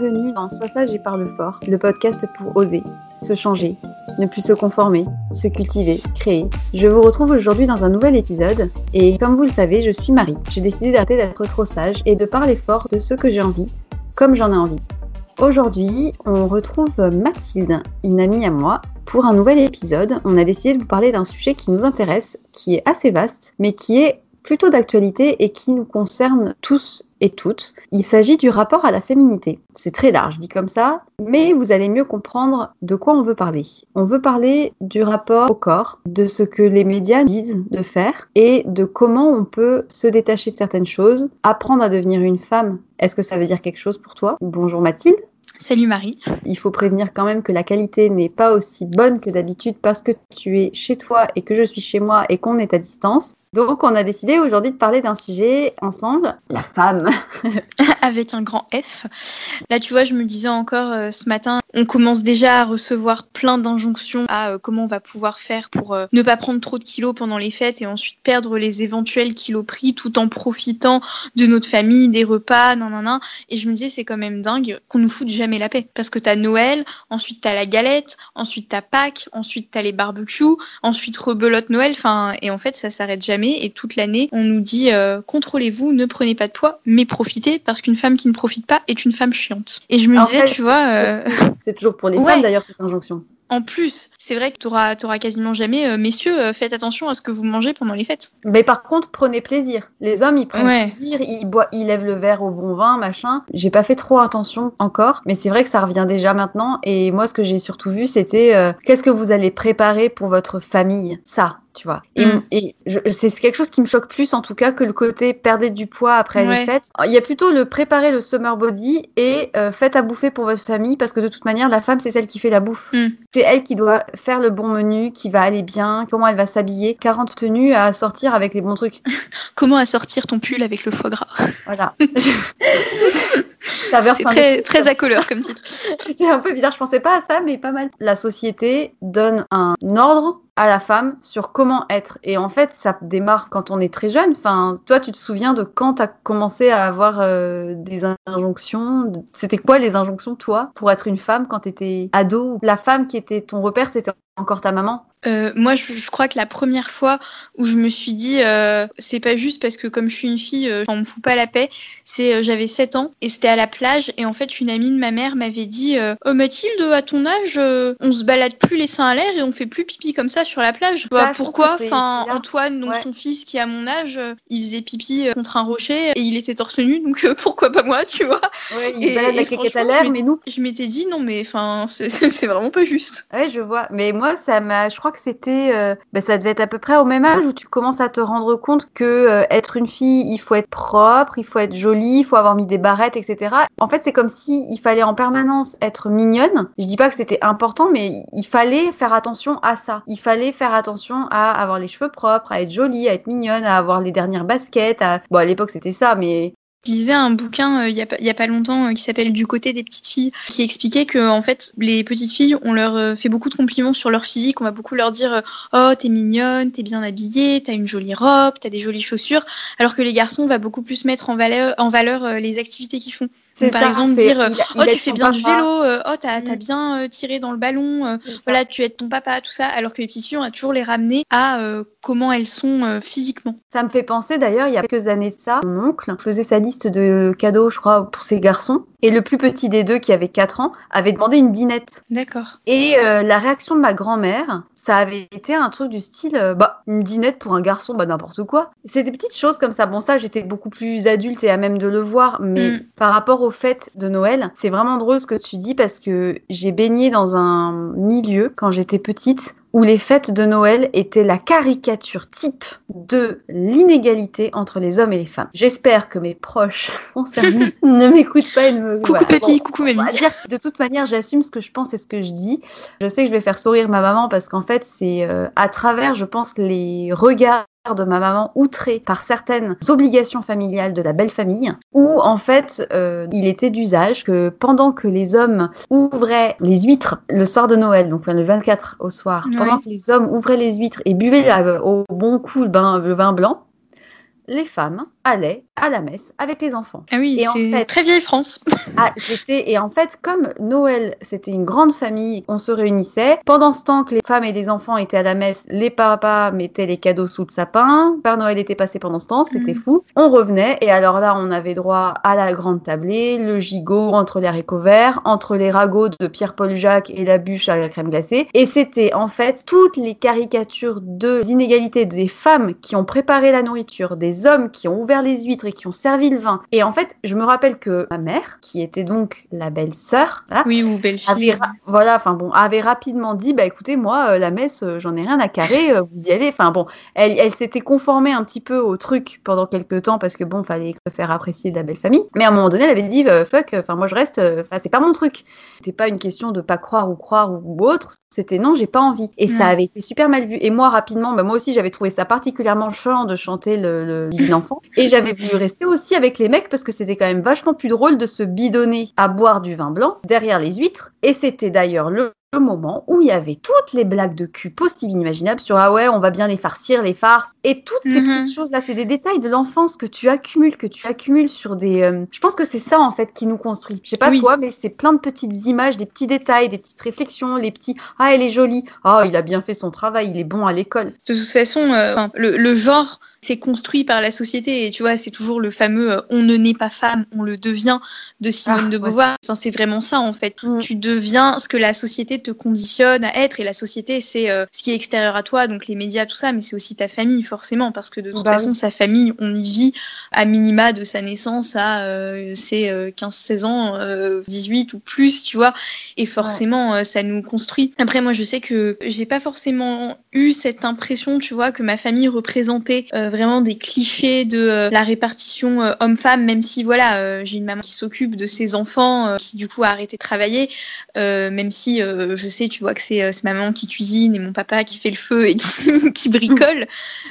Bienvenue dans Sois sage et parle fort, le podcast pour oser, se changer, ne plus se conformer, se cultiver, créer. Je vous retrouve aujourd'hui dans un nouvel épisode et comme vous le savez, je suis Marie. J'ai décidé d'arrêter d'être trop sage et de parler fort de ce que j'ai envie, comme j'en ai envie. Aujourd'hui, on retrouve Mathilde, une amie à moi, pour un nouvel épisode. On a décidé de vous parler d'un sujet qui nous intéresse, qui est assez vaste, mais qui est plutôt d'actualité et qui nous concerne tous et toutes. Il s'agit du rapport à la féminité. C'est très large dit comme ça, mais vous allez mieux comprendre de quoi on veut parler. On veut parler du rapport au corps, de ce que les médias disent de faire et de comment on peut se détacher de certaines choses, apprendre à devenir une femme. Est-ce que ça veut dire quelque chose pour toi? Bonjour Mathilde. Salut Marie. Il faut prévenir quand même que la qualité n'est pas aussi bonne que d'habitude parce que tu es chez toi et que je suis chez moi et qu'on est à distance. Donc, on a décidé aujourd'hui de parler d'un sujet ensemble, la femme. Avec un grand F. Là, tu vois, je me disais encore euh, ce matin, on commence déjà à recevoir plein d'injonctions à euh, comment on va pouvoir faire pour euh, ne pas prendre trop de kilos pendant les fêtes et ensuite perdre les éventuels kilos pris tout en profitant de notre famille, des repas, nan, nan, nan. Et je me disais, c'est quand même dingue qu'on nous foute jamais la paix. Parce que t'as Noël, ensuite t'as la galette, ensuite t'as Pâques, ensuite t'as les barbecues, ensuite rebelote Noël. Enfin, et en fait, ça s'arrête jamais et toute l'année, on nous dit euh, contrôlez-vous, ne prenez pas de poids, mais profitez parce qu'une femme qui ne profite pas est une femme chiante. Et je me disais, tu vois. Euh, c'est toujours pour les femmes d'ailleurs cette injonction. En plus, c'est vrai que tu auras, quasiment jamais, euh, messieurs, faites attention à ce que vous mangez pendant les fêtes. Mais par contre, prenez plaisir. Les hommes, ils prennent plaisir, ils, boivent, ils lèvent le verre au bon vin, machin. J'ai pas fait trop attention encore, mais c'est vrai que ça revient déjà maintenant. Et moi, ce que j'ai surtout vu, c'était qu'est-ce que vous allez préparer pour votre famille? Ça, tu vois. Et, mm. c'est quelque chose qui me choque plus en tout cas que le côté perdre du poids après les fêtes. Il y a plutôt le préparer le summer body et euh, faites à bouffer pour votre famille parce que de toute manière la femme c'est celle qui fait la bouffe. Mm. C'est elle qui doit faire le bon menu, qui va aller bien, comment elle va s'habiller, 40 tenues à sortir avec les bons trucs. comment assortir ton pull avec le foie gras. Voilà. c'est très, très à couleur comme titre. C'était un peu bizarre, je pensais pas à ça, mais pas mal. La société donne un ordre à la femme sur comment être. Et en fait, ça démarre quand on est très jeune. Enfin, toi, tu te souviens de quand tu as commencé à avoir euh, des injonctions C'était quoi les injonctions, toi, pour être une femme quand tu étais ado? La femme qui était ton repère, c'était encore ta maman? Euh, moi, je, crois que la première fois où je me suis dit, euh, c'est pas juste parce que comme je suis une fille, euh, on me fout pas la paix, c'est j'avais 7 ans et c'était à la plage et en fait une amie de ma mère m'avait dit, oh Mathilde, à ton âge, on se balade plus les seins à l'air et on fait plus pipi comme ça sur la plage. Bah, pourquoi? Enfin, Antoine, donc son fils qui a mon âge, il faisait pipi contre un rocher et il était torse nu, donc pourquoi pas moi, tu vois? Ouais, il balade la caquette à l'air, mais nous. Je m'étais dit non mais enfin c'est vraiment pas juste. Ouais, je vois. Mais moi, ça m'a, je crois que c'était, euh, ben, ça devait être à peu près au même âge où tu commences à te rendre compte que euh, être une fille, il faut être propre, il faut être jolie, il faut avoir mis des barrettes, etc. En fait, c'est comme si il fallait en permanence être mignonne. Je dis pas que c'était important, mais il fallait faire attention à ça. Il fallait faire attention à avoir les cheveux propres, à être jolie, à être mignonne, à avoir les dernières baskets. Bon, à l'époque, c'était ça, mais je lisais un bouquin euh, il y, a pas longtemps euh, qui s'appelle Du côté des petites filles, qui expliquait que en fait les petites filles, on leur euh, fait beaucoup de compliments sur leur physique, on va beaucoup leur dire oh t'es mignonne, t'es bien habillée, t'as une jolie robe, t'as des jolies chaussures, alors que les garçons on va beaucoup plus mettre en valeur, en valeur les activités qu'ils font par exemple dire euh, oh tu fais bien du vélo, euh, oh t'as as mm. bien euh, tiré dans le ballon, voilà tu aides ton papa, tout ça, alors que les petites filles on a toujours les ramener à comment elles sont physiquement. Ça me fait penser d'ailleurs il y a quelques années de ça, mon oncle faisait sa liste de cadeaux je crois pour ses garçons et le plus petit des deux qui avait 4 ans avait demandé une dinette. D'accord. Et la réaction de ma grand-mère ça avait été un truc du style, euh, bah, une dinette pour un garçon, bah, n'importe quoi. C'est des petites choses comme ça. Bon, ça, j'étais beaucoup plus adulte et à même de le voir, mais mm. par rapport au fait de Noël, c'est vraiment drôle ce que tu dis parce que j'ai baigné dans un milieu quand j'étais petite où les fêtes de Noël étaient la caricature type de l'inégalité entre les hommes et les femmes. J'espère que mes proches concernés ne m'écoutent pas et ne me... Coucou Pépi, coucou Mémie. De toute manière, j'assume ce que je pense et ce que je dis. Je sais que je vais faire sourire ma maman parce qu'en fait, c'est euh, à travers, je pense, les regards de ma maman outrée par certaines obligations familiales de la belle famille, où en fait euh, il était d'usage que pendant que les hommes ouvraient les huîtres le soir de Noël, donc le 24 au soir, pendant que les hommes ouvraient les huîtres et buvaient au bon coup le, le vin blanc, les femmes allait à la messe avec les enfants. Ah oui, c'est très vieille France. ah, et en fait, comme Noël, c'était une grande famille, on se réunissait. Pendant ce temps que les femmes et les enfants étaient à la messe, les papas mettaient les cadeaux sous le sapin. Père Noël était passé pendant ce temps, c'était mm. fou. On revenait et alors là, on avait droit à la grande tablée, le gigot entre les haricots verts, entre les ragots de Pierre-Paul Jacques et la bûche à la crème glacée. Et c'était en fait toutes les caricatures de l'inégalité des femmes qui ont préparé la nourriture, des hommes qui ont ouvert les huîtres et qui ont servi le vin. Et en fait, je me rappelle que ma mère, qui était donc la belle-sœur, oui, ou belle-fille, voilà, enfin bon, avait rapidement dit, bah écoutez, moi, euh, la messe, euh, j'en ai rien à carrer, euh, vous y allez. Enfin bon, elle, elle s'était conformée un petit peu au truc pendant quelques temps parce que bon, fallait se faire apprécier de la belle famille. Mais à un moment donné, elle avait dit, fuck, enfin moi je reste, enfin c'est pas mon truc. C'était pas une question de pas croire ou croire ou, autre, c'était non, j'ai pas envie. Et ça avait été super mal vu. Et moi, rapidement, bah, moi aussi, j'avais trouvé ça particulièrement chiant de chanter le, le divin enfant. Et j'avais voulu rester aussi avec les mecs parce que c'était quand même vachement plus drôle de se bidonner à boire du vin blanc derrière les huîtres. Et c'était d'ailleurs le le moment où il y avait toutes les blagues de cul possibles inimaginables sur ah ouais on va bien les farcir les farces et toutes ces mhm. petites choses là c'est des détails de l'enfance que tu accumules que tu accumules sur des euh, je pense que c'est ça en fait qui nous construit. Je sais pas toi mais c'est plein de petites images des petits détails des petites réflexions les petits ah elle est jolie! Ah il a bien fait son travail il est bon à l'école. De toute façon euh, le genre c'est construit par la société. Et tu vois, c'est toujours le fameux euh, on ne naît pas femme, on le devient de Simone ah, de Beauvoir. Enfin, c'est vraiment ça, en fait. Mm. Tu deviens ce que la société te conditionne à être. Et la société, c'est euh, ce qui est extérieur à toi, donc les médias, tout ça, mais c'est aussi ta famille, forcément, parce que de toute bah façon, sa famille, on y vit à minima de sa naissance à euh, ses 15-16 ans, 18 ou plus, tu vois. Et forcément, ça nous construit. Après, moi, je sais que j'ai pas forcément eu cette impression, tu vois, que ma famille représentait vraiment des clichés de euh, la répartition euh, homme-femme, même si voilà, euh, j'ai une maman qui s'occupe de ses enfants, qui du coup a arrêté de travailler, même si je sais, tu vois que c'est ma maman qui cuisine et mon papa qui fait le feu et qui, bricole.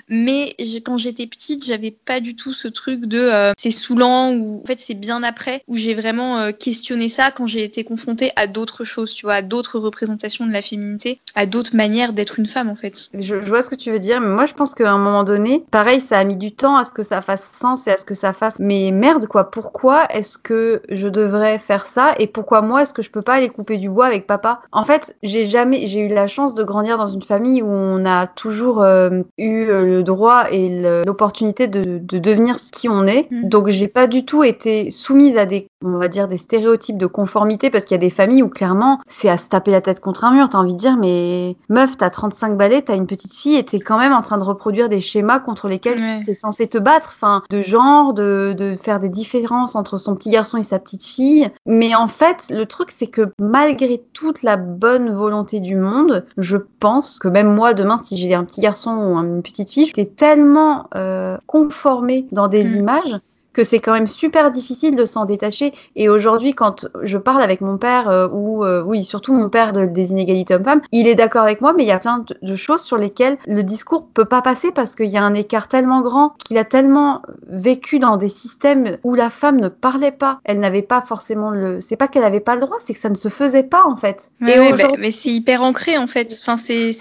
Mais quand j'étais petite, j'avais pas du tout ce truc de c'est saoulant ou en fait c'est bien après où j'ai vraiment questionné ça quand j'ai été confrontée à d'autres choses, tu vois, à d'autres représentations de la féminité, à d'autres manières d'être une femme en fait. Je vois ce que tu veux dire, mais moi je pense qu'à un moment donné, pareil ça a mis du temps à ce que ça fasse sens et à ce que ça fasse. Mais merde, quoi, pourquoi est-ce que je devrais faire ça et pourquoi moi est-ce que je peux pas aller couper du bois avec papa? En fait, j'ai jamais, j'ai eu la chance de grandir dans une famille où on a toujours euh, eu le droit et l'opportunité de, devenir qui on est. Mm. Donc j'ai pas du tout été soumise à des, on va dire, des stéréotypes de conformité parce qu'il y a des familles où clairement c'est à se taper la tête contre un mur. T'as envie de dire, mais meuf, t'as 35 balais, t'as une petite fille et t'es quand même en train de reproduire des schémas contre lesquels tu es censé te battre, enfin, de genre, de, de, faire des différences entre son petit garçon et sa petite fille. Mais en fait, le truc, c'est que malgré toute la bonne volonté du monde, je pense que même moi, demain, si j'ai un petit garçon ou une petite fille, j'étais tellement euh, conformée dans des mm. images que c'est quand même super difficile de s'en détacher. Et aujourd'hui, quand je parle avec mon père, euh, ou euh, oui, surtout mon père de, des inégalités hommes-femmes, il est d'accord avec moi, mais il y a plein de, choses sur lesquelles le discours peut pas passer parce qu'il y a un écart tellement grand qu'il a tellement vécu dans des systèmes où la femme ne parlait pas. Elle n'avait pas forcément le. C'est pas qu'elle avait pas le droit, c'est que ça ne se faisait pas en fait. et bah, mais c'est hyper ancré en fait. Enfin, c'est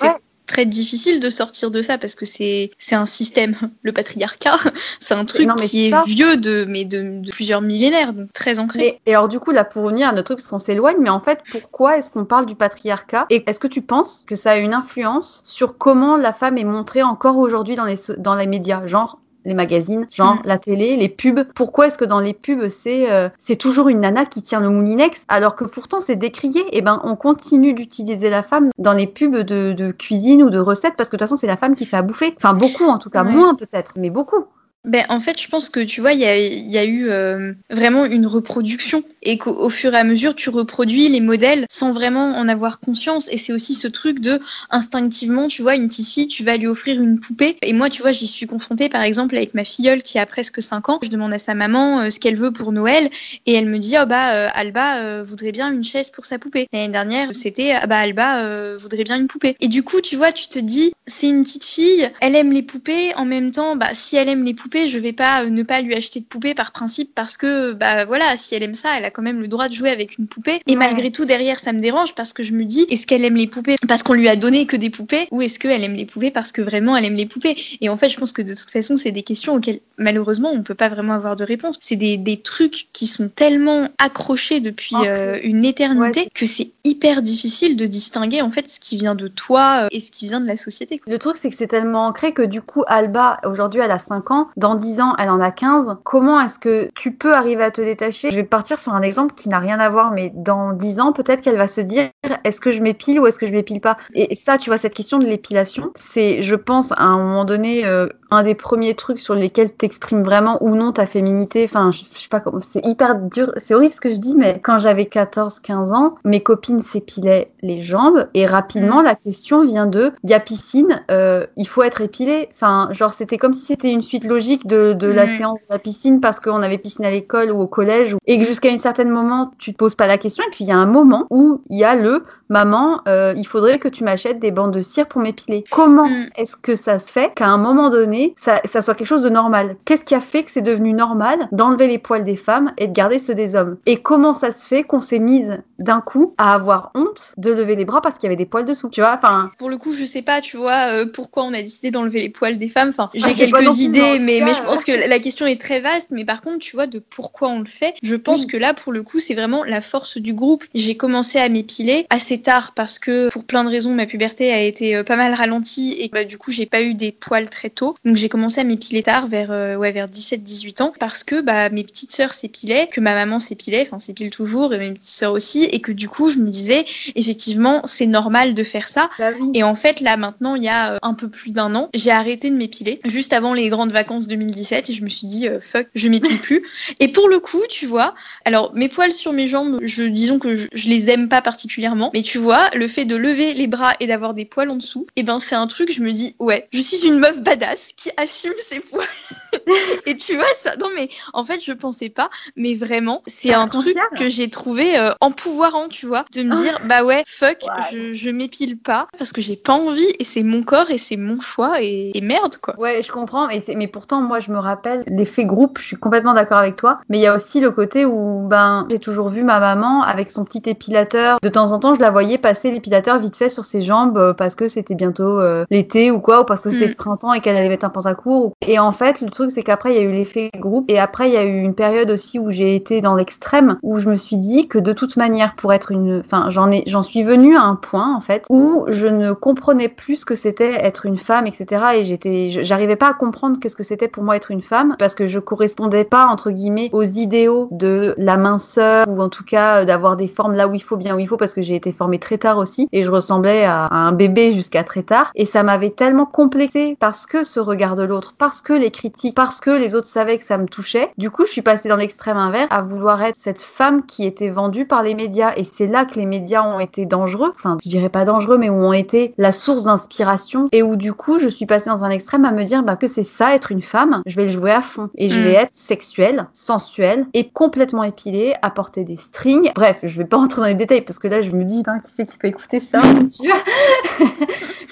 très difficile de sortir de ça parce que c'est c'est un système, le patriarcat, c'est un truc qui est vieux de mais de, plusieurs millénaires, donc très ancré. Et, alors du coup là pour revenir à notre truc parce qu'on s'éloigne, mais en fait pourquoi est-ce qu'on parle du patriarcat? Et est-ce que tu penses que ça a une influence sur comment la femme est montrée encore aujourd'hui dans les dans les médias, genre les magazines, genre mm. la télé, les pubs. Pourquoi est-ce que dans les pubs, c'est euh, c'est toujours une nana qui tient le moulinex alors que pourtant c'est décrié? Et eh ben on continue d'utiliser la femme dans les pubs de, cuisine ou de recettes parce que de toute façon c'est la femme qui fait à bouffer. Enfin beaucoup en tout cas, moins peut-être, mais beaucoup. Ben, en fait, je pense que tu vois, il y a, eu euh, vraiment une reproduction et qu'au fur et à mesure, tu reproduis les modèles sans vraiment en avoir conscience. Et c'est aussi ce truc de instinctivement, tu vois, une petite fille, tu vas lui offrir une poupée. Et moi, tu vois, j'y suis confrontée par exemple avec ma filleule qui a presque 5 ans. Je demande à sa maman euh, ce qu'elle veut pour Noël et elle me dit, oh bah, euh, Alba voudrait bien une chaise pour sa poupée. L'année dernière, c'était, ah bah, Alba voudrait bien une poupée. Et du coup, tu vois, tu te dis, c'est une petite fille, elle aime les poupées. En même temps, bah, si elle aime les poupées, poupée, je vais pas ne pas lui acheter de poupée par principe parce que bah voilà, si elle aime ça, elle a quand même le droit de jouer avec une poupée. Et malgré tout derrière, ça me dérange parce que je me dis, est-ce qu'elle aime les poupées? Parce qu'on lui a donné que des poupées ou est-ce qu'elle aime les poupées parce que vraiment elle aime les poupées? Et en fait, je pense que de toute façon, c'est des questions auxquelles malheureusement on peut pas vraiment avoir de réponse. C'est des, des trucs qui sont tellement accrochés depuis euh, une éternité que c'est hyper difficile de distinguer en fait ce qui vient de toi euh, et ce qui vient de la société. Le truc, c'est que c'est tellement ancré que du coup, Alba, aujourd'hui, elle a 5 ans, dans 10 ans, elle en a 15. Comment est-ce que tu peux arriver à te détacher? Je vais partir sur un exemple qui n'a rien à voir, mais dans 10 ans, peut-être qu'elle va se dire est-ce que je m'épile ou est-ce que je m'épile pas? Et ça, tu vois, cette question de l'épilation, c'est, je pense, à un moment donné, euh, un des premiers trucs sur lesquels t'exprimes vraiment ou non ta féminité. Enfin, je, sais pas comment, c'est hyper dur, c'est horrible ce que je dis, mais quand j'avais 14-15 ans, mes copines s'épilaient les jambes et rapidement, mm. la question vient de il y a piscine, euh, il faut être épilé. Enfin, genre, c'était comme si c'était une suite logique de, de la séance de la piscine parce qu'on avait piscine à l'école ou au collège et que jusqu'à un certain moment, tu te poses pas la question. Et puis, il y a un moment où il y a le maman, euh, il faudrait que tu m'achètes des bandes de cire pour m'épiler. Comment mm. est-ce que ça se fait qu'à un moment donné, ça, ça, soit quelque chose de normal? Qu'est-ce qui a fait que c'est devenu normal d'enlever les poils des femmes et de garder ceux des hommes? Et comment ça se fait qu'on s'est mise d'un coup à avoir honte de lever les bras parce qu'il y avait des poils dessous? Tu vois Enfin, pour le coup, je sais pas, tu vois, euh, pourquoi on a décidé d'enlever les poils des femmes. Enfin, j'ai ah, quelques idées, mais, mais je pense que la question est très vaste. Mais par contre, tu vois, de pourquoi on le fait, je pense que là, pour le coup, c'est vraiment la force du groupe. J'ai commencé à m'épiler assez tard parce que pour plein de raisons, ma puberté a été euh, pas mal ralentie et bah, du coup, j'ai pas eu des poils très tôt. Donc j'ai commencé à m'épiler tard, vers, euh, ouais, vers 17-18 ans, parce que bah, mes petites sœurs s'épilaient, que ma maman s'épilait, enfin s'épile toujours, et mes petites sœurs aussi, et que du coup, je me disais, effectivement, c'est normal de faire ça. Bah et en fait, là, maintenant, il y a euh, un peu plus d'un an, j'ai arrêté de m'épiler, juste avant les grandes vacances 2017, et je me suis dit, fuck, je m'épile plus. Et pour le coup, tu vois, alors mes poils sur mes jambes, je disons que je, je les aime pas particulièrement, mais tu vois, le fait de lever les bras et d'avoir des poils en dessous, et eh ben c'est un truc, je me dis, ouais, je suis une meuf badass qui assume ses poils. et tu vois, ça, non mais en fait, je pensais pas, mais vraiment, c'est un truc que j'ai trouvé euh, empouvoirant, tu vois, de me dire, bah ouais, fuck, je, je m'épile pas parce que j'ai pas envie et c'est mon corps et c'est mon choix et, merde quoi. Ouais, je comprends, mais, mais pourtant, moi, je me rappelle l'effet groupe, je suis complètement d'accord avec toi, mais il y a aussi le côté où, ben, j'ai toujours vu ma maman avec son petit épilateur. De temps en temps, je la voyais passer l'épilateur vite fait sur ses jambes euh, parce que c'était bientôt euh, l'été ou quoi, ou parce que c'était mm. le printemps et qu'elle allait mettre un pantacourt. Et en fait, le truc, c'est qu'après, il y a eu l'effet groupe. Et après, il y a eu une période aussi où j'ai été dans l'extrême, où je me suis dit que de toute manière, pour être une. Enfin, j'en ai, j'en suis venue à un point, en fait, où je ne comprenais plus ce que c'était être une femme, etc. Et j'étais. J'arrivais pas à comprendre qu'est-ce que c'était pour moi être une femme, parce que je correspondais pas, entre guillemets, aux idéaux de la minceur, ou en tout cas d'avoir des formes là où il faut, bien où il faut, parce que j'ai été formée très tard aussi et je ressemblais à, un bébé jusqu'à très tard et ça m'avait tellement complexé parce que ce regard de l'autre, parce que les critiques, parce que les autres savaient que ça me touchait. Du coup, je suis passée dans l'extrême inverse à vouloir être cette femme qui était vendue par les médias et c'est là que les médias ont été dangereux. Enfin, je dirais pas dangereux mais où ont été la source d'inspiration et où du coup, je suis passée dans un extrême à me dire bah, que c'est ça être une femme, je vais le jouer à fond et je vais mm. être sexuelle, sensuelle et complètement épilée, à porter des strings. Bref, je vais pas rentrer dans les détails parce que là, je me dis, qui c'est qui peut écouter ça,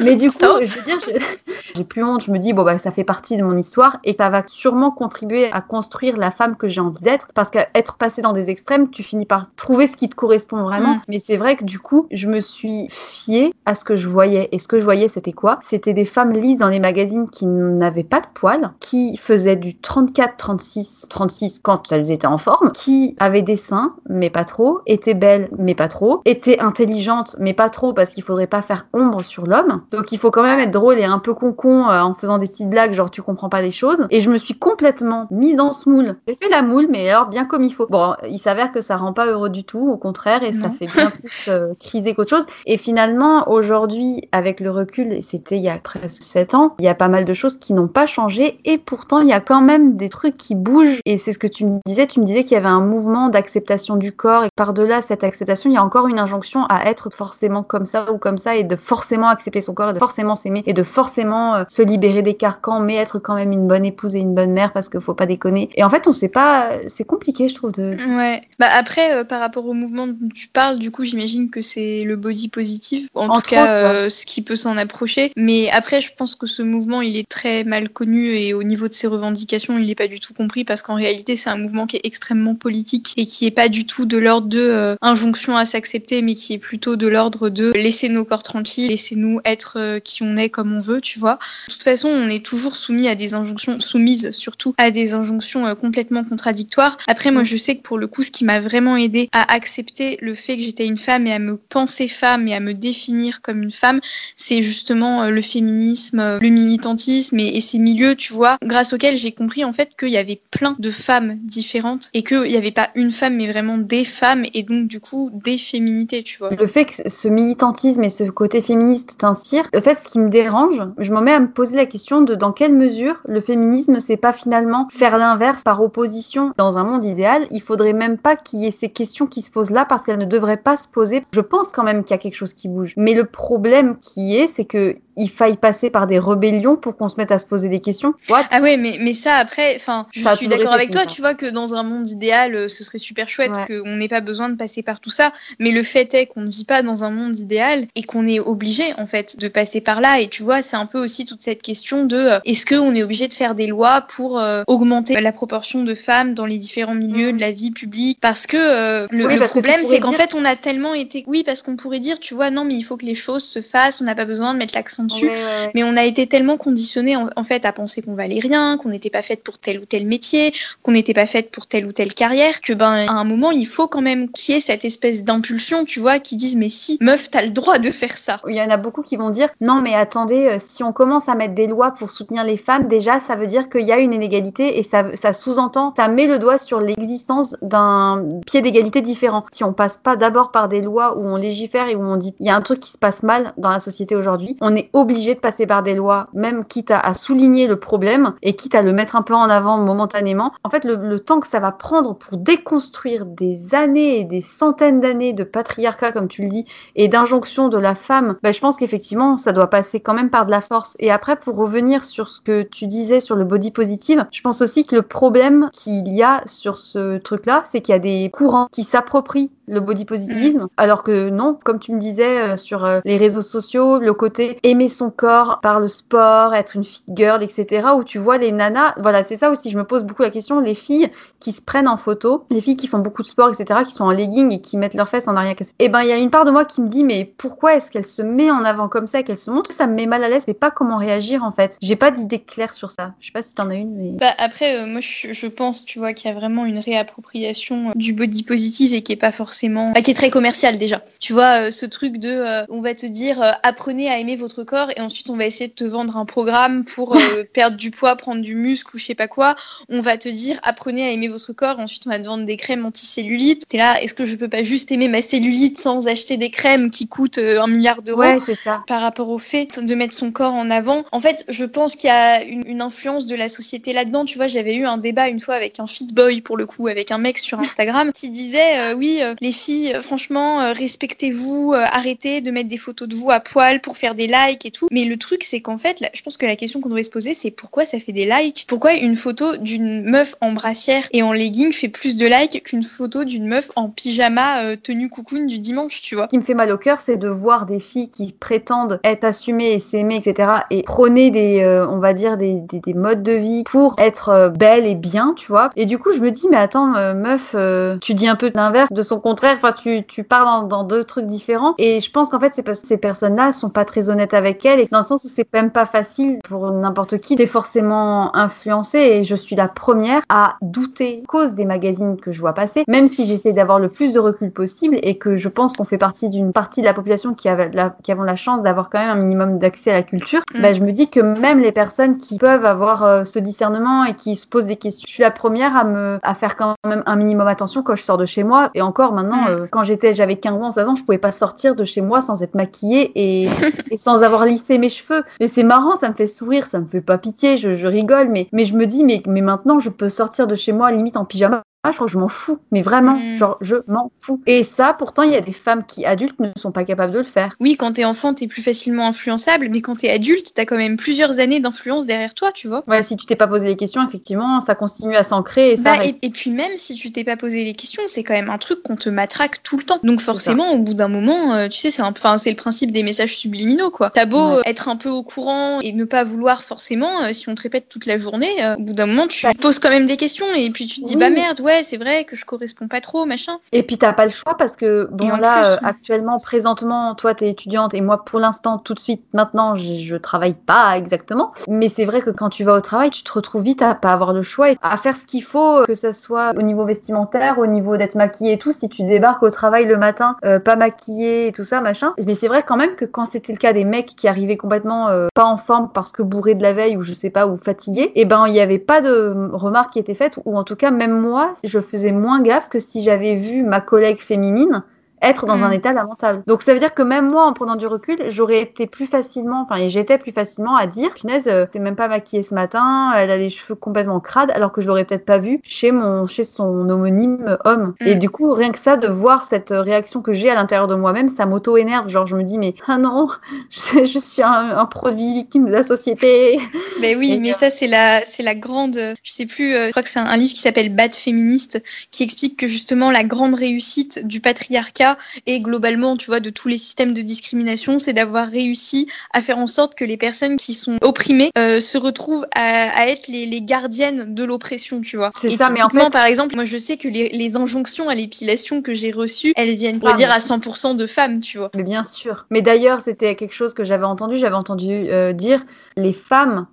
Mais du coup, je veux dire, j'ai plus honte. Je me dis, bon, bah, ça fait partie de mon histoire et ça va sûrement contribuer à construire la femme que j'ai envie d'être. Parce qu'être passé dans des extrêmes, tu finis par trouver ce qui te correspond vraiment. Mm. Mais c'est vrai que du coup, je me suis fiée à ce que je voyais. Et ce que je voyais, c'était quoi? C'était des femmes lisses dans les magazines qui n'avaient pas de poils, qui faisaient du 34, 36, 36 quand elles étaient en forme, qui avaient des seins, mais pas trop, étaient belles, mais pas trop, étaient intelligentes, mais pas trop parce qu'il faudrait pas faire ombre sur l'homme. Donc il faut quand même être drôle et un peu concon euh, en faisant des petites blagues, genre tu comprends pas les choses. Et je me suis complètement mise dans ce moule. J'ai fait la moule, mais alors bien comme il faut. Bon, il s'avère que ça rend pas heureux du tout, au contraire, et ça fait bien plus euh, criser qu'autre chose. Et finalement, aujourd'hui, avec le recul, et c'était il y a presque 7 ans, il y a pas mal de choses qui n'ont pas changé, et pourtant il y a quand même des trucs qui bougent. Et c'est ce que tu me disais, tu me disais qu'il y avait un mouvement d'acceptation du corps, et par-delà cette acceptation, il y a encore une injonction à être forcément comme ça ou comme ça et de forcément accepter son corps et de forcément s'aimer et de forcément euh, se libérer des carcans, mais être quand même une bonne épouse et une bonne mère parce qu'il faut pas déconner. Et en fait, on sait pas, c'est compliqué, je trouve. De... Ouais. Bah après, euh, par rapport au mouvement dont tu parles, du coup, j'imagine que c'est le body positive, en tout cas, euh, ce qui peut s'en approcher. Mais après, je pense que ce mouvement, il est très mal connu et au niveau de ses revendications, il n'est pas du tout compris parce qu'en réalité, c'est un mouvement qui est extrêmement politique et qui est pas du tout de l'ordre de injonction à s'accepter, mais qui est plutôt de l'ordre de laisser nos corps tranquilles, laissez-nous être qui on est comme on veut, tu vois. De toute façon, on est toujours soumis à des injonctions, soumises surtout à des injonctions euh, complètement contradictoires. Après, moi, je sais que pour le coup, ce qui m'a vraiment aidé à accepter le fait que j'étais une femme et à me penser femme et à me définir comme une femme, c'est justement euh, le féminisme, euh, le militantisme et, ces milieux, tu vois, grâce auxquels j'ai compris en fait qu'il y avait plein de femmes différentes et qu'il n'y avait pas une femme, mais vraiment des femmes et donc du coup des féminités, tu vois. Le fait que ce militantisme et ce côté féministe t'inspire, le fait, ce qui me dérange, je m'en mets à me poser la question de dans quelle mesure le féminisme, c'est pas finalement faire l'inverse par opposition. Dans un monde idéal, il faudrait même pas qu'il y ait ces questions qui se posent là parce qu'elles ne devraient pas se poser. Je pense quand même qu'il y a quelque chose qui bouge. Mais le problème qui est, c'est que il faille passer par des rébellions pour qu'on se mette à se poser des questions. ah ouais, mais, mais ça après, enfin, je suis d'accord avec toi, tu vois que dans un monde idéal, euh, ce serait super chouette qu'on n'ait pas besoin de passer par tout ça, mais le fait est qu'on ne vit pas dans un monde idéal et qu'on est obligé en fait de passer par là. Et tu vois, c'est un peu aussi toute cette question de euh, est-ce qu'on est obligé de faire des lois pour euh, augmenter la proportion de femmes dans les différents milieux de la vie publique? Parce que le, problème c'est qu'en fait on a tellement été oui parce qu'on pourrait dire tu vois non mais il faut que les choses se fassent, on n'a pas besoin de mettre l'accent dessus. Mais on a été tellement conditionnés en, fait à penser qu'on valait rien, qu'on n'était pas faite pour tel ou tel métier, qu'on n'était pas faite pour telle ou telle carrière, que ben à un moment il faut quand même qu'il y ait cette espèce d'impulsion, tu vois, qui disent mais si meuf t'as le droit de faire ça. Il y en a beaucoup qui vont dire non mais attendez euh, si on commence à mettre des lois pour soutenir les femmes déjà ça veut dire qu'il y a une inégalité et ça, ça sous-entend ça met le doigt sur l'existence d'un pied d'égalité différent. Si on passe pas d'abord par des lois où on légifère et où on dit il y a un truc qui se passe mal dans la société aujourd'hui, on est obligé de passer par des lois, même quitte à, souligner le problème et quitte à le mettre un peu en avant momentanément. En fait, le, temps que ça va prendre pour déconstruire des années et des centaines d'années de patriarcat, comme tu le dis, et d'injonction de la femme, bah, je pense qu'effectivement, ça doit passer quand même par de la force. Et après, pour revenir sur ce que tu disais sur le body positive, je pense aussi que le problème qu'il y a sur ce truc-là, c'est qu'il y a des courants qui s'approprient le body positivisme, alors que non, comme tu me disais euh, sur euh, les réseaux sociaux, le côté aimer son corps par le sport, être une fit girl, etc., où tu vois les nanas, voilà, c'est ça aussi, je me pose beaucoup la question, les filles qui se prennent en photo, les filles qui font beaucoup de sport, etc., qui sont en legging et qui mettent leurs fesses en arrière. Et eh ben, il y a une part de moi qui me dit, mais pourquoi est-ce qu'elle se met en avant comme ça, qu'elle se montre Ça me met mal à l'aise, et pas comment réagir en fait. J'ai pas d'idée claire sur ça. Je sais pas si t'en as une, mais. Bah, après, euh, moi, je, pense, tu vois, qu'il y a vraiment une réappropriation du body positive et qui est pas forcément bah, qui est très commercial déjà. Tu vois, euh, ce truc de, euh, on va te dire, euh, apprenez à aimer votre corps et ensuite on va essayer de te vendre un programme pour perdre du poids, prendre du muscle ou je sais pas quoi. On va te dire, apprenez à aimer votre corps et ensuite on va te vendre des crèmes anti-cellulite. T'es là, est-ce que je peux pas juste aimer ma cellulite sans acheter des crèmes qui coûtent un milliard d'euros ouais, par rapport au fait de mettre son corps en avant? En fait, je pense qu'il y a une, une, influence de la société là-dedans. Tu vois, j'avais eu un débat une fois avec un fit boy pour le coup, avec un mec sur Instagram qui disait, oui, les filles, euh, franchement, euh, respectez-vous, euh, arrêtez de mettre des photos de vous à poil pour faire des likes tout. Mais le truc, c'est qu'en fait, je pense que la question qu'on devrait se poser, c'est pourquoi ça fait des likes? Pourquoi une photo d'une meuf en brassière et en legging fait plus de likes qu'une photo d'une meuf en pyjama tenue coucoune du dimanche, tu vois? Ce qui me fait mal au cœur, c'est de voir des filles qui prétendent être assumées et s'aimer, etc. et prôner des, on va dire, des, des, modes de vie pour être belle et bien, tu vois? Et du coup, je me dis, mais attends, meuf, tu dis un peu l'inverse de son contraire. Enfin, tu, pars dans, deux trucs différents. Et je pense qu'en fait, que ces personnes-là sont pas très honnêtes avec elles et dans le sens où c'est même pas facile pour n'importe qui d'être forcément influencé. Et je suis la première à douter cause des magazines que je vois passer, même si j'essaie d'avoir le plus de recul possible et que je pense qu'on fait partie d'une partie de la population qui, avait la, qui avons la chance d'avoir quand même un minimum d'accès à la culture. Mm. Bah, je me dis que même les personnes qui peuvent avoir euh, ce discernement et qui se posent des questions, je suis la première à me à faire quand même un minimum attention quand je sors de chez moi. Et encore maintenant, mm. euh, quand j'étais, j'avais 15 ans, 16 ans, je pouvais pas sortir de chez moi sans être maquillée et, sans avoir lissé mes cheveux. Et c'est marrant, ça me fait sourire, ça me fait pas pitié, je, rigole, mais, mais je me dis, mais, mais maintenant, je peux sortir de chez moi limite en pyjama je crois que je m'en fous. Mais vraiment, Mm. genre, je m'en fous. Et ça, pourtant, il y a des femmes qui, adultes, ne sont pas capables de le faire. Oui, quand t'es enfant, t'es plus facilement influençable, mais quand t'es adulte, t'as quand même plusieurs années d'influence derrière toi, tu vois. Ouais, si tu t'es pas posé les questions, effectivement, ça continue à s'ancrer et ça Bah, et, et puis même si tu t'es pas posé les questions, c'est quand même un truc qu'on te matraque tout le temps. Donc forcément, au bout d'un moment, euh, tu sais, c'est enfin, c'est le principe des messages subliminaux, quoi. T'as beau Ouais. être un peu au courant et ne pas vouloir forcément, euh, si on te répète toute la journée, euh, au bout d'un moment, tu te poses quand même des questions et puis tu te dis, Oui. bah merde, ouais, c'est vrai que je corresponds pas trop, machin. Et puis t'as pas le choix parce que bon Et là euh, actuellement présentement toi t'es étudiante et moi pour l'instant tout de suite maintenant je, je travaille pas exactement. Mais c'est vrai que quand tu vas au travail tu te retrouves vite à pas avoir le choix et à faire ce qu'il faut que ça soit au niveau vestimentaire au niveau d'être maquillée et tout. Si tu débarques au travail le matin euh, pas maquillée et tout ça machin. Mais c'est vrai quand même que quand c'était le cas des mecs qui arrivaient complètement euh, pas en forme parce que bourrés de la veille ou je sais pas ou fatigués et ben il y avait pas de remarques qui étaient faites ou en tout cas même moi je faisais moins gaffe que si j'avais vu ma collègue féminine être dans Mm. un état lamentable. Donc ça veut dire que même moi, en prenant du recul, j'aurais été plus facilement, enfin, et j'étais plus facilement à dire, punaise, euh, t'es même pas maquillée ce matin, elle a les cheveux complètement crades, alors que je l'aurais peut-être pas vu chez mon, chez son homonyme homme. Mm. Et du coup, rien que ça, de voir cette euh, réaction que j'ai à l'intérieur de moi-même, ça m'auto-énerve. Genre, je me dis, mais ah non, je, je suis un, un produit victime de la société. Ben oui, Et, mais euh, ça c'est la c'est la grande je sais plus euh, je crois que c'est un, un livre qui s'appelle Bad féministe qui explique que justement la grande réussite du patriarcat et globalement tu vois de tous les systèmes de discrimination, c'est d'avoir réussi à faire en sorte que les personnes qui sont opprimées euh, se retrouvent à, à être les, les gardiennes de l'oppression, tu vois. C'est ça, mais en fait- par exemple, moi je sais que les, les injonctions à l'épilation que j'ai reçues, elles viennent Ah, dire mais- à 100% de femmes, tu vois. Mais bien sûr. Mais d'ailleurs, c'était quelque chose que j'avais entendu. J'avais entendu euh, dire les femmes,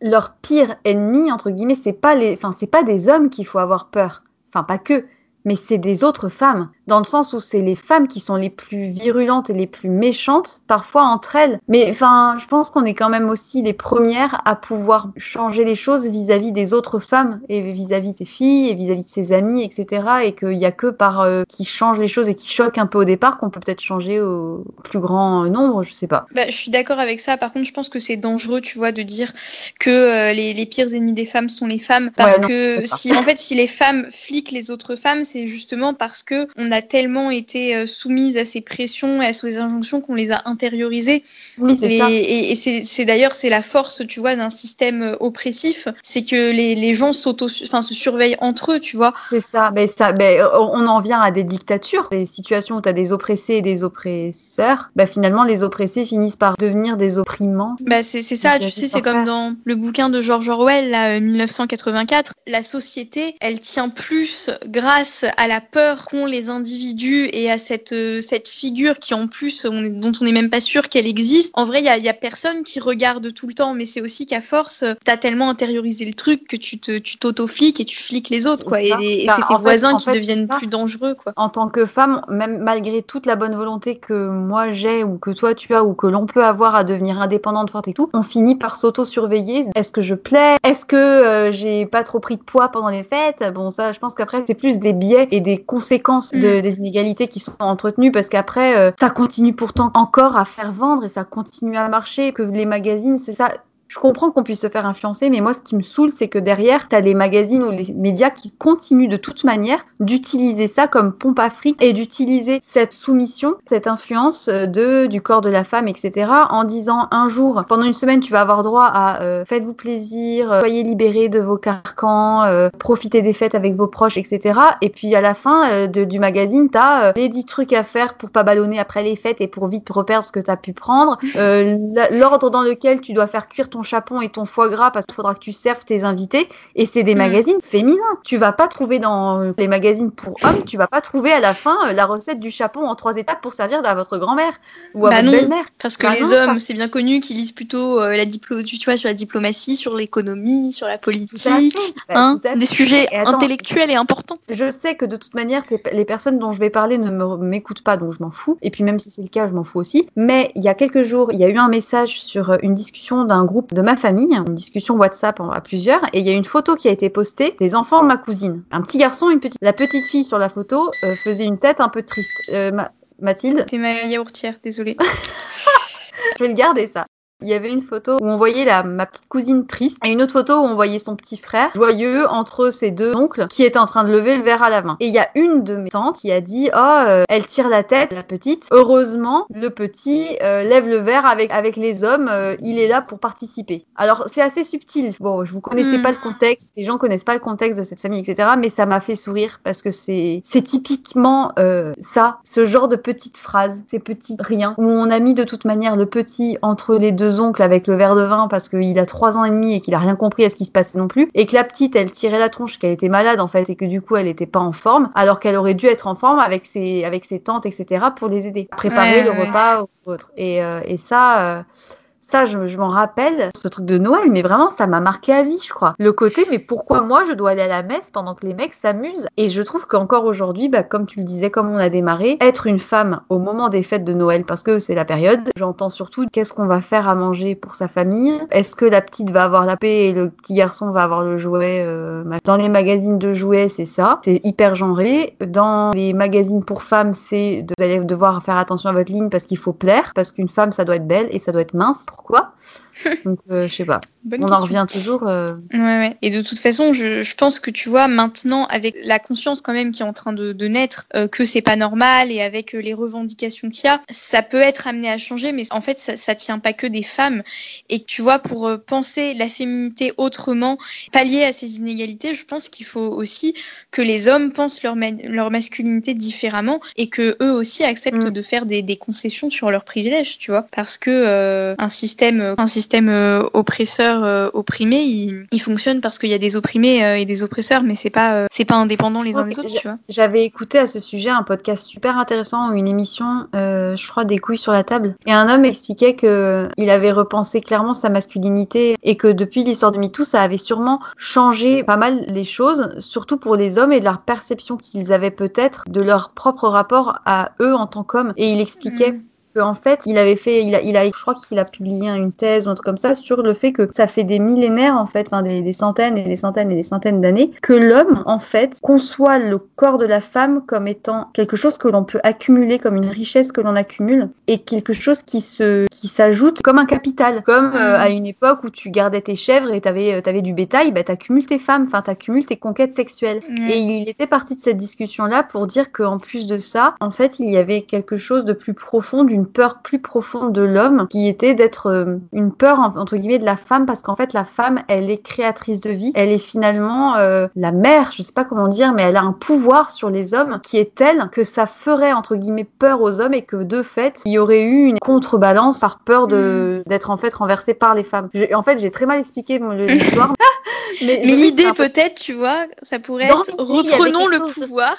leur pire ennemi entre guillemets, c'est pas les, enfin c'est pas des hommes qu'il faut avoir peur. Enfin pas que, mais c'est des autres femmes. Dans le sens où c'est les femmes qui sont les plus virulentes et les plus méchantes, parfois entre elles. Mais enfin, je pense qu'on est quand même aussi les premières à pouvoir changer les choses vis-à-vis des autres femmes et vis-à-vis des filles et vis-à-vis de ses amis, etc. Et qu'il y a que par euh, qui change les choses et qui choque un peu au départ qu'on peut peut-être changer au plus grand nombre, je sais pas. Bah, je suis d'accord avec ça. Par contre, je pense que c'est dangereux, tu vois, de dire que euh, les, les pires ennemis des femmes sont les femmes. Parce Ouais, non, que si, en fait, si les femmes fliquent les autres femmes, c'est justement parce que on a tellement été euh, soumises à ces pressions et à ces injonctions qu'on les a intériorisées. Oui, Les- ça. Et, et c'est d'ailleurs c'est la force, tu vois, d'un système euh, oppressif, c'est que les, les gens s'auto, enfin, se surveillent entre eux, tu vois. C'est ça. Mais ça, ben, on en vient à des dictatures, des situations où tu as des oppressés et des oppresseurs. Ben, finalement, les oppressés finissent par devenir des opprimants. Bah, c'est ça, tu euh, sais, c'est comme dans le bouquin de George Orwell, là, euh, 1984. La société, elle tient plus grâce à la peur qu'ont les individus et à cette, euh, cette figure qui, en plus, on est- dont on n'est même pas sûr qu'elle existe. En vrai, il y a, personne qui regarde tout le temps, mais c'est aussi qu'à force, euh, t'as tellement intériorisé le truc que tu tu t'auto-fliques et tu fliques les autres, quoi. Et, c'est tes fait- voisins qui fait, deviennent plus dangereux, quoi. En tant que femme, même malgré toute la bonne volonté que moi j'ai ou que toi tu as ou que l'on peut avoir à devenir indépendante, forte et tout, on finit par s'auto-surveiller. Est-ce que je plais? Est-ce que euh, j'ai pas trop pris de poids pendant les fêtes? Bon, ça, je pense qu'après, c'est plus des biais et des conséquences de, des inégalités qui sont entretenues parce qu'après, euh, ça continue pourtant encore à faire vendre et ça continue à marcher. Que les magazines, c'est ça. Je comprends qu'on puisse se faire influencer, mais moi, ce qui me saoule, c'est que derrière, tu as les magazines ou les médias qui continuent de toute manière d'utiliser ça comme pompe à fric et d'utiliser cette soumission, cette influence euh, de, du corps de la femme, etc., en disant un jour, pendant une semaine, tu vas avoir droit à euh, faites-vous plaisir, euh, soyez libérés de vos carcans, euh, profitez des fêtes avec vos proches, etc. Et puis à la fin euh, du magazine, tu as les 10 trucs à faire pour pas ballonner après les fêtes et pour vite reperdre ce que tu as pu prendre, l'ordre dans lequel tu dois faire cuire ton chapon et ton foie gras parce qu'il faudra que tu serves tes invités. Et c'est des Mm. magazines féminins. Tu vas pas trouver dans les magazines pour hommes, tu vas pas trouver à la fin euh, la recette du chapon en trois étapes pour servir à votre grand-mère ou à Bah votre belle-mère. Parce que Bah les non, hommes, parce- c'est bien connu qu'ils lisent plutôt euh, la diplo tu vois, sur la diplomatie, sur l'économie, sur la politique. Bah, hein, des sujets Et attends, intellectuels et importants. Je sais que de toute manière, les personnes dont je vais parler ne m'écoutent pas, donc je m'en fous. Et puis même si c'est le cas, je m'en fous aussi. Mais il y a quelques jours, il y a eu un message sur euh, une discussion d'un groupe de ma famille, une discussion WhatsApp à plusieurs, et il y a une photo qui a été postée des enfants de ma cousine. Un petit garçon, une petite. La petite fille sur la photo euh, faisait une tête un peu triste. Euh, Ma- Mathilde, C'est ma yaourtière, désolée. je vais le garder ça. Il y avait une photo où on voyait la, ma petite cousine triste et une autre photo où on voyait son petit frère joyeux entre ses deux oncles qui étaient en train de lever le verre à la main. Et il y a une de mes tantes qui a dit Oh, euh, elle tire la tête, la petite. Heureusement, le petit euh, lève le verre avec, avec les hommes. euh, il est là pour participer. Alors, c'est assez subtil. Bon, je vous connaissais pas le contexte. Les gens connaissent pas le contexte de cette famille, etc. Mais ça m'a fait sourire parce que c'est c'est typiquement ça, ce genre de petites phrases, ces petits riens où on a mis de toute manière le petit entre les deux oncles avec le verre de vin parce qu'il a trois ans et demi et qu'il a rien compris à ce qui se passait non plus et que la petite elle tirait la tronche qu'elle était malade en fait et que du coup elle était pas en forme alors qu'elle aurait dû être en forme avec ses avec ses tantes etc pour les aider préparer Ouais, le ouais. repas ou autre et, euh, et ça euh, ça, je, je m'en rappelle, ce truc de Noël, mais vraiment, ça m'a marqué à vie, je crois. Le côté, mais pourquoi moi, je dois aller à la messe pendant que les mecs s'amusent? Et je trouve qu'encore aujourd'hui, bah, comme tu le disais, comme on a démarré, être une femme au moment des fêtes de Noël, parce que c'est la période, j'entends surtout qu'est-ce qu'on va faire à manger pour sa famille? Est-ce que la petite va avoir la paix et le petit garçon va avoir le jouet euh, Dans les magazines de jouets, c'est ça. C'est hyper genré. Dans les magazines pour femmes, c'est de, vous allez devoir faire attention à votre ligne parce qu'il faut plaire, parce qu'une femme, ça doit être belle et ça doit être mince. Pourquoi Donc, euh, je sais pas. Bonne On en revient toujours. euh, Ouais, ouais. Et de toute façon, je, je pense que tu vois, maintenant, avec la conscience quand même qui est en train de, de naître, euh, que c'est pas normal et avec euh, les revendications qu'il y a, ça peut être amené à changer, mais en fait, ça, ça tient pas que des femmes. Et tu vois, pour euh, penser la féminité autrement, pallier à ces inégalités, je pense qu'il faut aussi que les hommes pensent leur, ma- leur masculinité différemment et que eux aussi acceptent Mm. de faire des, des concessions sur leurs privilèges, tu vois. Parce que un système, un système euh, oppresseur euh, opprimé, il, il fonctionne parce qu'il y a des opprimés euh, et des oppresseurs, mais c'est pas, c'est pas indépendant les uns des autres, tu vois. J'avais écouté à ce sujet un podcast super intéressant une émission, euh, je crois, des couilles sur la table. Et un homme expliquait que il avait repensé clairement sa masculinité et que depuis l'histoire du MeToo, ça avait sûrement changé pas mal les choses, surtout pour les hommes et de leur perception qu'ils avaient peut-être de leur propre rapport à eux en tant qu'hommes. Et il expliquait Mm. Que, en fait, il avait fait, il a, il a, je crois qu'il a publié une thèse ou un truc comme ça sur le fait que ça fait des millénaires, en fait, enfin des, des centaines et des centaines et des centaines d'années, que l'homme, en fait, conçoit le corps de la femme comme étant quelque chose que l'on peut accumuler, comme une richesse que l'on accumule, et quelque chose qui se, qui s'ajoute comme un capital, comme euh, à une époque où tu gardais tes chèvres et t'avais, euh, t'avais du bétail, bah t'accumules tes femmes, enfin t'accumules tes conquêtes sexuelles. Et il était parti de cette discussion-là pour dire qu'en plus de ça, en fait, il y avait quelque chose de plus profond, d'une peur plus profonde de l'homme, qui était d'être euh, une peur, en- entre guillemets, de la femme, parce qu'en fait, la femme, elle est créatrice de vie, elle est finalement euh, la mère, je sais pas comment dire, mais elle a un pouvoir sur les hommes qui est tel que ça ferait, entre guillemets, peur aux hommes et que de fait, il y aurait eu une contrebalance par peur de d'être en fait renversée par les femmes. En fait, j'ai très mal expliqué mon- l'histoire. mais Mais l'idée, peu- peut-être, tu vois, ça pourrait Dans être reprenons le de- pouvoir.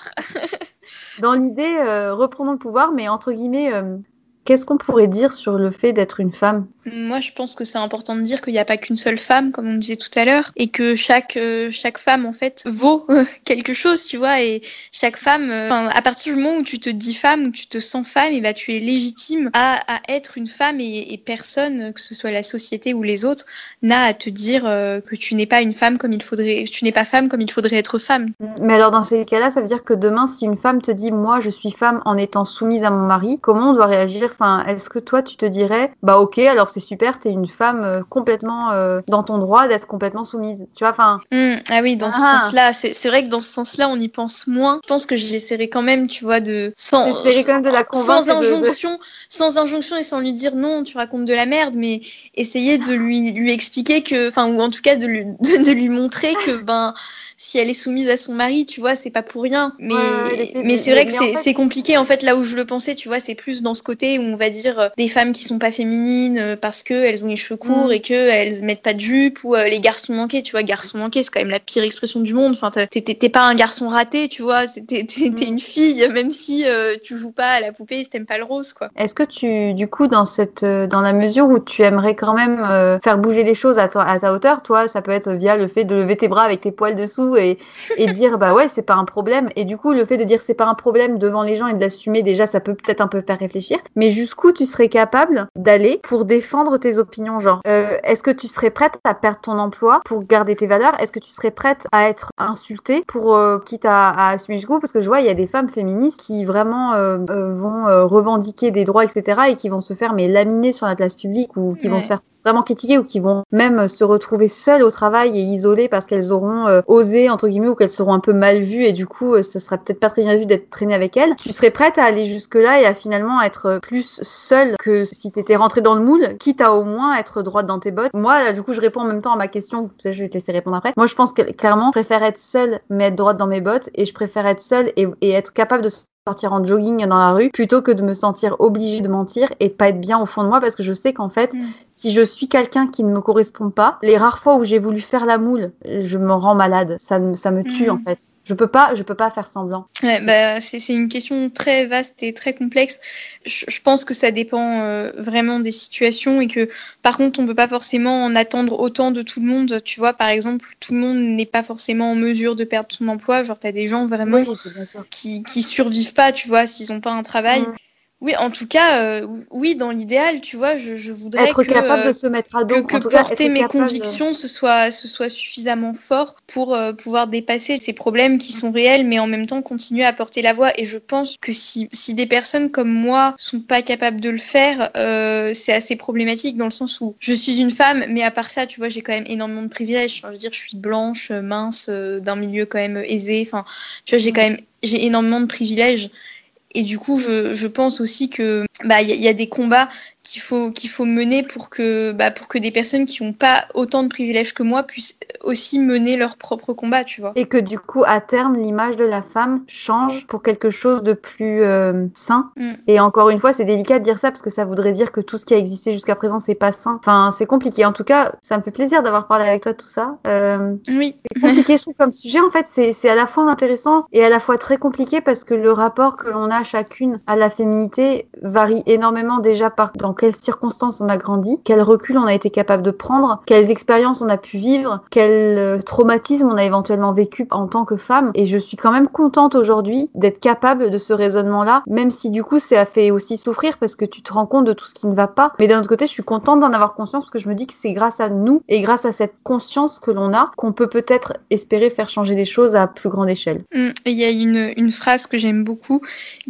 dans l'idée, euh, reprenons le pouvoir, mais entre guillemets, euh, qu'est-ce qu'on pourrait dire sur le fait d'être une femme? Moi, je pense que c'est important de dire qu'il n'y a pas qu'une seule femme, comme on disait tout à l'heure, et que chaque, euh, chaque femme, en fait, vaut euh, quelque chose, tu vois, et chaque femme, euh, à partir du moment où tu te dis femme, où tu te sens femme, et bah, tu es légitime à, à être une femme, et, et personne, que ce soit la société ou les autres, n'a à te dire euh, que tu n'es pas une femme comme il faudrait, tu n'es pas femme comme il faudrait être femme. Mais alors, dans ces cas-là, ça veut dire que demain, si une femme te dit, moi, je suis femme en étant soumise à mon mari, comment on doit réagir Enfin, est-ce que toi, tu te dirais, bah ok, alors c'est super, t'es une femme euh, complètement euh, dans ton droit d'être complètement soumise. Tu vois, enfin, Hmm, ah oui, dans ce Ah. sens-là, c'est c'est vrai que dans ce sens-là, on y pense moins. Je pense que j'essaierai quand même, tu vois, de sans, j'essaierai quand même de la sans et de- de- injonction, sans injonction et sans lui dire non, tu racontes de la merde, mais essayer de lui lui expliquer que, enfin, ou en tout cas de lui de, de lui montrer que ben si elle est soumise à son mari, tu vois, c'est pas pour rien. Mais, Ouais, mais c'est vrai que en c'est fait- compliqué. En fait, là où je le pensais, tu vois, c'est plus dans ce côté où on va dire euh, des femmes qui sont pas féminines euh, parce que elles ont les cheveux courts Mm. et que elles mettent pas de jupe ou euh, les garçons manqués, tu vois, garçon manqué, c'est quand même la pire expression du monde. Enfin, t'es- pas un garçon raté, tu vois, t'es t'es- t'es Mm. une fille, même si euh, tu joues pas à la poupée, si t'aimes pas le rose, quoi. Est-ce que tu, du coup, dans cette, dans la mesure où tu aimerais quand même euh, faire bouger les choses à, ta- à ta hauteur, toi, ça peut être via le fait de lever tes bras avec tes poils dessous et, et dire bah ouais, c'est pas un problème. Et du coup, le fait de dire c'est pas un problème devant les gens et de l'assumer, déjà, ça peut peut-être un peu faire réfléchir. Mais jusqu'où tu serais capable d'aller pour défendre tes opinions genre euh, est-ce que tu serais prête à perdre ton emploi pour garder tes valeurs? Est-ce que tu serais prête à être insultée pour euh, quitte à, à assumer jusqu'où? Parce que je vois il y a des femmes féministes qui vraiment euh, vont revendiquer des droits etc et qui vont se faire mais laminer sur la place publique ou qui vont se faire vraiment critiquées ou qui vont même se retrouver seules au travail et isolées parce qu'elles auront euh, osé entre guillemets ou qu'elles seront un peu mal vues et du coup euh, ça sera peut-être pas très bien vu d'être traînée avec elles. Tu serais prête à aller jusque là et à finalement être plus seule que si t'étais rentrée dans le moule, quitte à au moins être droite dans tes bottes? Moi du coup je réponds en même temps à ma question, je vais te laisser répondre après. Moi je pense que clairement je préfère être seule mais être droite dans mes bottes et je préfère être seule et, et être capable de sortir en jogging dans la rue plutôt que de me sentir obligée de mentir et de pas être bien au fond de moi parce que je sais qu'en fait, mm. Si je suis quelqu'un qui ne me correspond pas, les rares fois où j'ai voulu faire la moule, je me rends malade. Ça, ça me tue mm. en fait. Je peux pas, je peux pas faire semblant. Ouais, bah, c'est une question très vaste et très complexe. Je, pense que ça dépend euh, vraiment des situations et que par contre on peut pas forcément en attendre autant de tout le monde. Tu vois, par exemple, tout le monde n'est pas forcément en mesure de perdre son emploi. Genre, as des gens vraiment qui, qui survivent pas, tu vois, s'ils ont pas un travail. Mm. Oui, en tout cas, euh, oui, dans l'idéal, tu vois, je, je voudrais être capable de se mettre à dos, que, porter mes convictions, ce soit, ce soit suffisamment fort pour euh, pouvoir dépasser ces problèmes qui sont réels, mais en même temps continuer à porter la voix. Et je pense que si, si des personnes comme moi sont pas capables de le faire, euh, c'est assez problématique dans le sens où je suis une femme, mais à part ça, tu vois, j'ai quand même énormément de privilèges. je veux dire, je suis blanche, mince, d'un milieu quand même aisé. Enfin, tu vois, j'ai quand même j'ai énormément de privilèges. Et du coup, je, je pense aussi que bah il y, y, a des combats qu'il faut, qu'il faut mener pour que, bah, pour que des personnes qui n'ont pas autant de privilèges que moi puissent aussi mener leur propre combat, tu vois. Et que du coup, à terme, l'image de la femme change pour quelque chose de plus euh, sain. Mm. Et encore une fois, c'est délicat de dire ça parce que ça voudrait dire que tout ce qui a existé jusqu'à présent, c'est pas sain. Enfin, c'est compliqué. En tout cas, ça me fait plaisir d'avoir parlé avec toi de tout ça. Euh, oui. C'est compliqué, je trouve, comme sujet. En fait, c'est à la fois intéressant et à la fois très compliqué parce que le rapport que l'on a chacune à la féminité varie énormément déjà par dans quelles circonstances on a grandi, quel recul on a été capable de prendre, quelles expériences on a pu vivre, quel euh, traumatisme on a éventuellement vécu en tant que femme. Et je suis quand même contente aujourd'hui d'être capable de ce raisonnement-là, même si du coup ça a fait aussi souffrir parce que tu te rends compte de tout ce qui ne va pas. Mais d'un autre côté, je suis contente d'en avoir conscience parce que je me dis que c'est grâce à nous et grâce à cette conscience que l'on a qu'on peut peut-être espérer faire changer des choses à plus grande échelle. Hum, il y a une, une phrase que j'aime beaucoup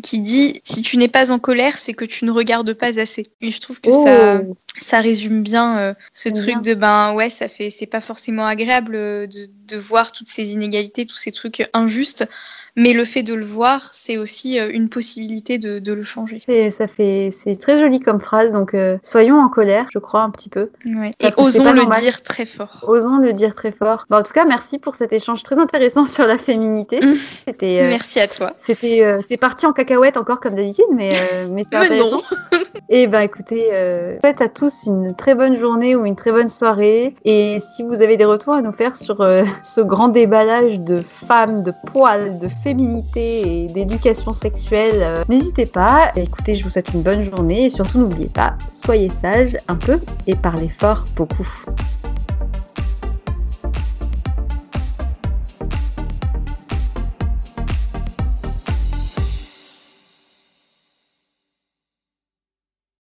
qui dit si tu n'es pas en colère, c'est que tu ne regardes pas assez. Et je trouve que ça, oh. ça résume bien euh, ce truc de ben ouais, ça fait, c'est pas forcément agréable euh, de, de, voir toutes ces inégalités, tous ces trucs injustes. Mais le fait de le voir, c'est aussi euh, une possibilité de, de le changer. Et ça fait, c'est très joli comme phrase. Donc, soyons en colère, je crois un petit peu. Ouais. Et osons le dire très fort. Osons le dire très fort. Bon, en tout cas, merci pour cet échange très intéressant sur la féminité. C'était. merci à toi. C'était, c'est parti en cacahuète encore comme d'habitude, mais mais, mais non. Et ben écoutez, euh, faites à tous une très bonne journée ou une très bonne soirée. Et si vous avez des retours à nous faire sur euh, ce grand déballage de femmes, de poils, de féminité et d'éducation sexuelle, euh, n'hésitez pas. écoutez, je vous souhaite une bonne journée et surtout n'oubliez pas, soyez sages un peu et parlez fort beaucoup.